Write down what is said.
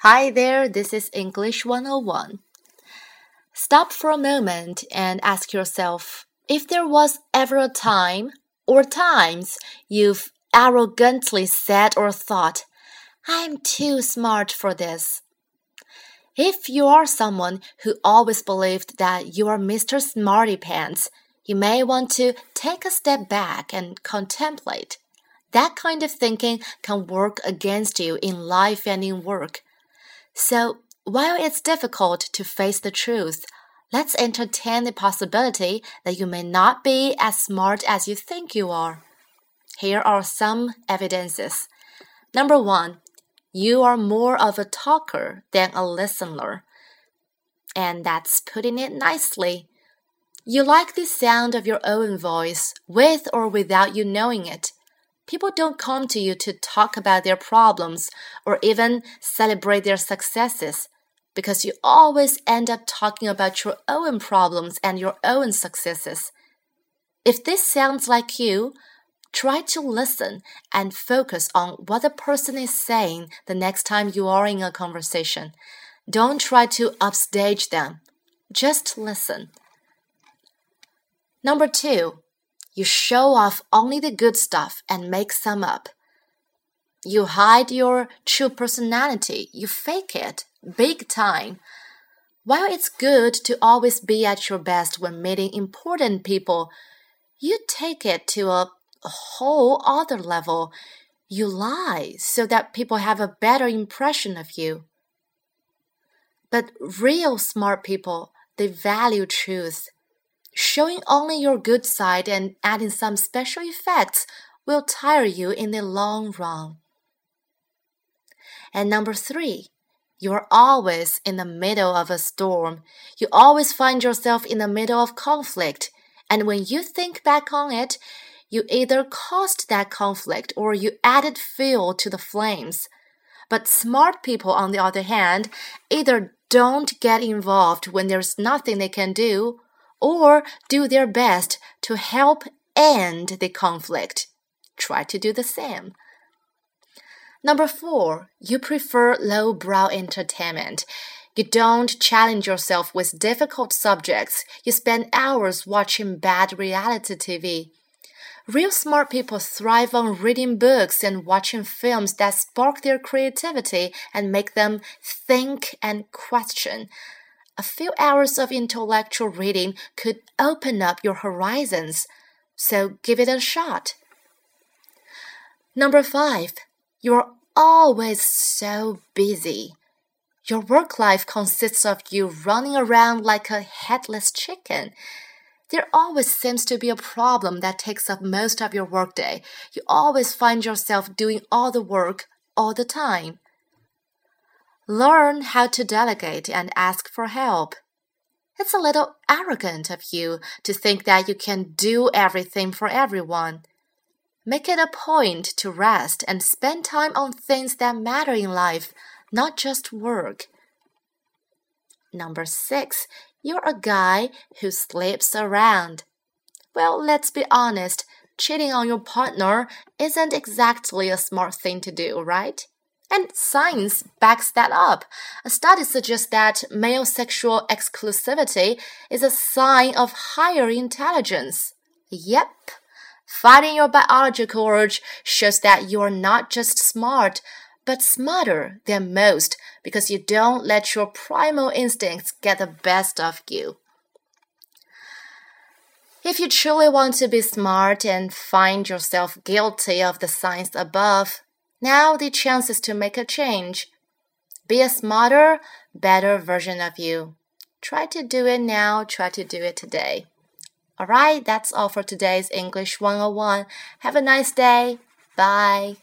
Hi there, this is English 101. Stop for a moment and ask yourself if there was ever a time or times you've arrogantly said or thought, I'm too smart for this. If you are someone who always believed that you are Mr. Smarty Pants, you may want to take a step back and contemplate. That kind of thinking can work against you in life and in work. So, while it's difficult to face the truth, let's entertain the possibility that you may not be as smart as you think you are. Here are some evidences. Number one, you are more of a talker than a listener. And that's putting it nicely. You like the sound of your own voice, with or without you knowing it. People don't come to you to talk about their problems or even celebrate their successes because you always end up talking about your own problems and your own successes. If this sounds like you, try to listen and focus on what the person is saying the next time you are in a conversation. Don't try to upstage them. Just listen. Number two, you show off only the good stuff and make some up. You hide your true personality, you fake it big time. While it's good to always be at your best when meeting important people, you take it to a whole other level. You lie so that people have a better impression of you. But real smart people, they value truth Showing only your good side and adding some special effects will tire you in the long run. And number three, you're always in the middle of a storm. You always find yourself in the middle of conflict. And when you think back on it, you either caused that conflict or you added fuel to the flames. But smart people, on the other hand, either don't get involved when there's nothing they can do, or do their best to help end the conflict. Try to do the same. Number four, you prefer lowbrow entertainment. You don't challenge yourself with difficult subjects. You spend hours watching bad reality TV. Real smart people thrive on reading books and watching films that spark their creativity and make them think and question. A few hours of intellectual reading could open up your horizons, so give it a shot. Number five, you're always so busy. Your work life consists of you running around like a headless chicken. There always seems to be a problem that takes up most of your workday. You always find yourself doing all the work all the time. Learn how to delegate and ask for help. It's a little arrogant of you to think that you can do everything for everyone. Make it a point to rest and spend time on things that matter in life, not just work. Number six, you're a guy who sleeps around. Well, let's be honest, cheating on your partner isn't exactly a smart thing to do, right? And science backs that up. A study suggests that male sexual exclusivity is a sign of higher intelligence. Yep. Fighting your biological urge shows that you are not just smart, but smarter than most because you don't let your primal instincts get the best of you. If you truly want to be smart and find yourself guilty of the signs above, now the chance is to make a change. Be a smarter, better version of you. Try to do it now, try to do it today. Alright, that's all for today's English 101. Have a nice day. Bye.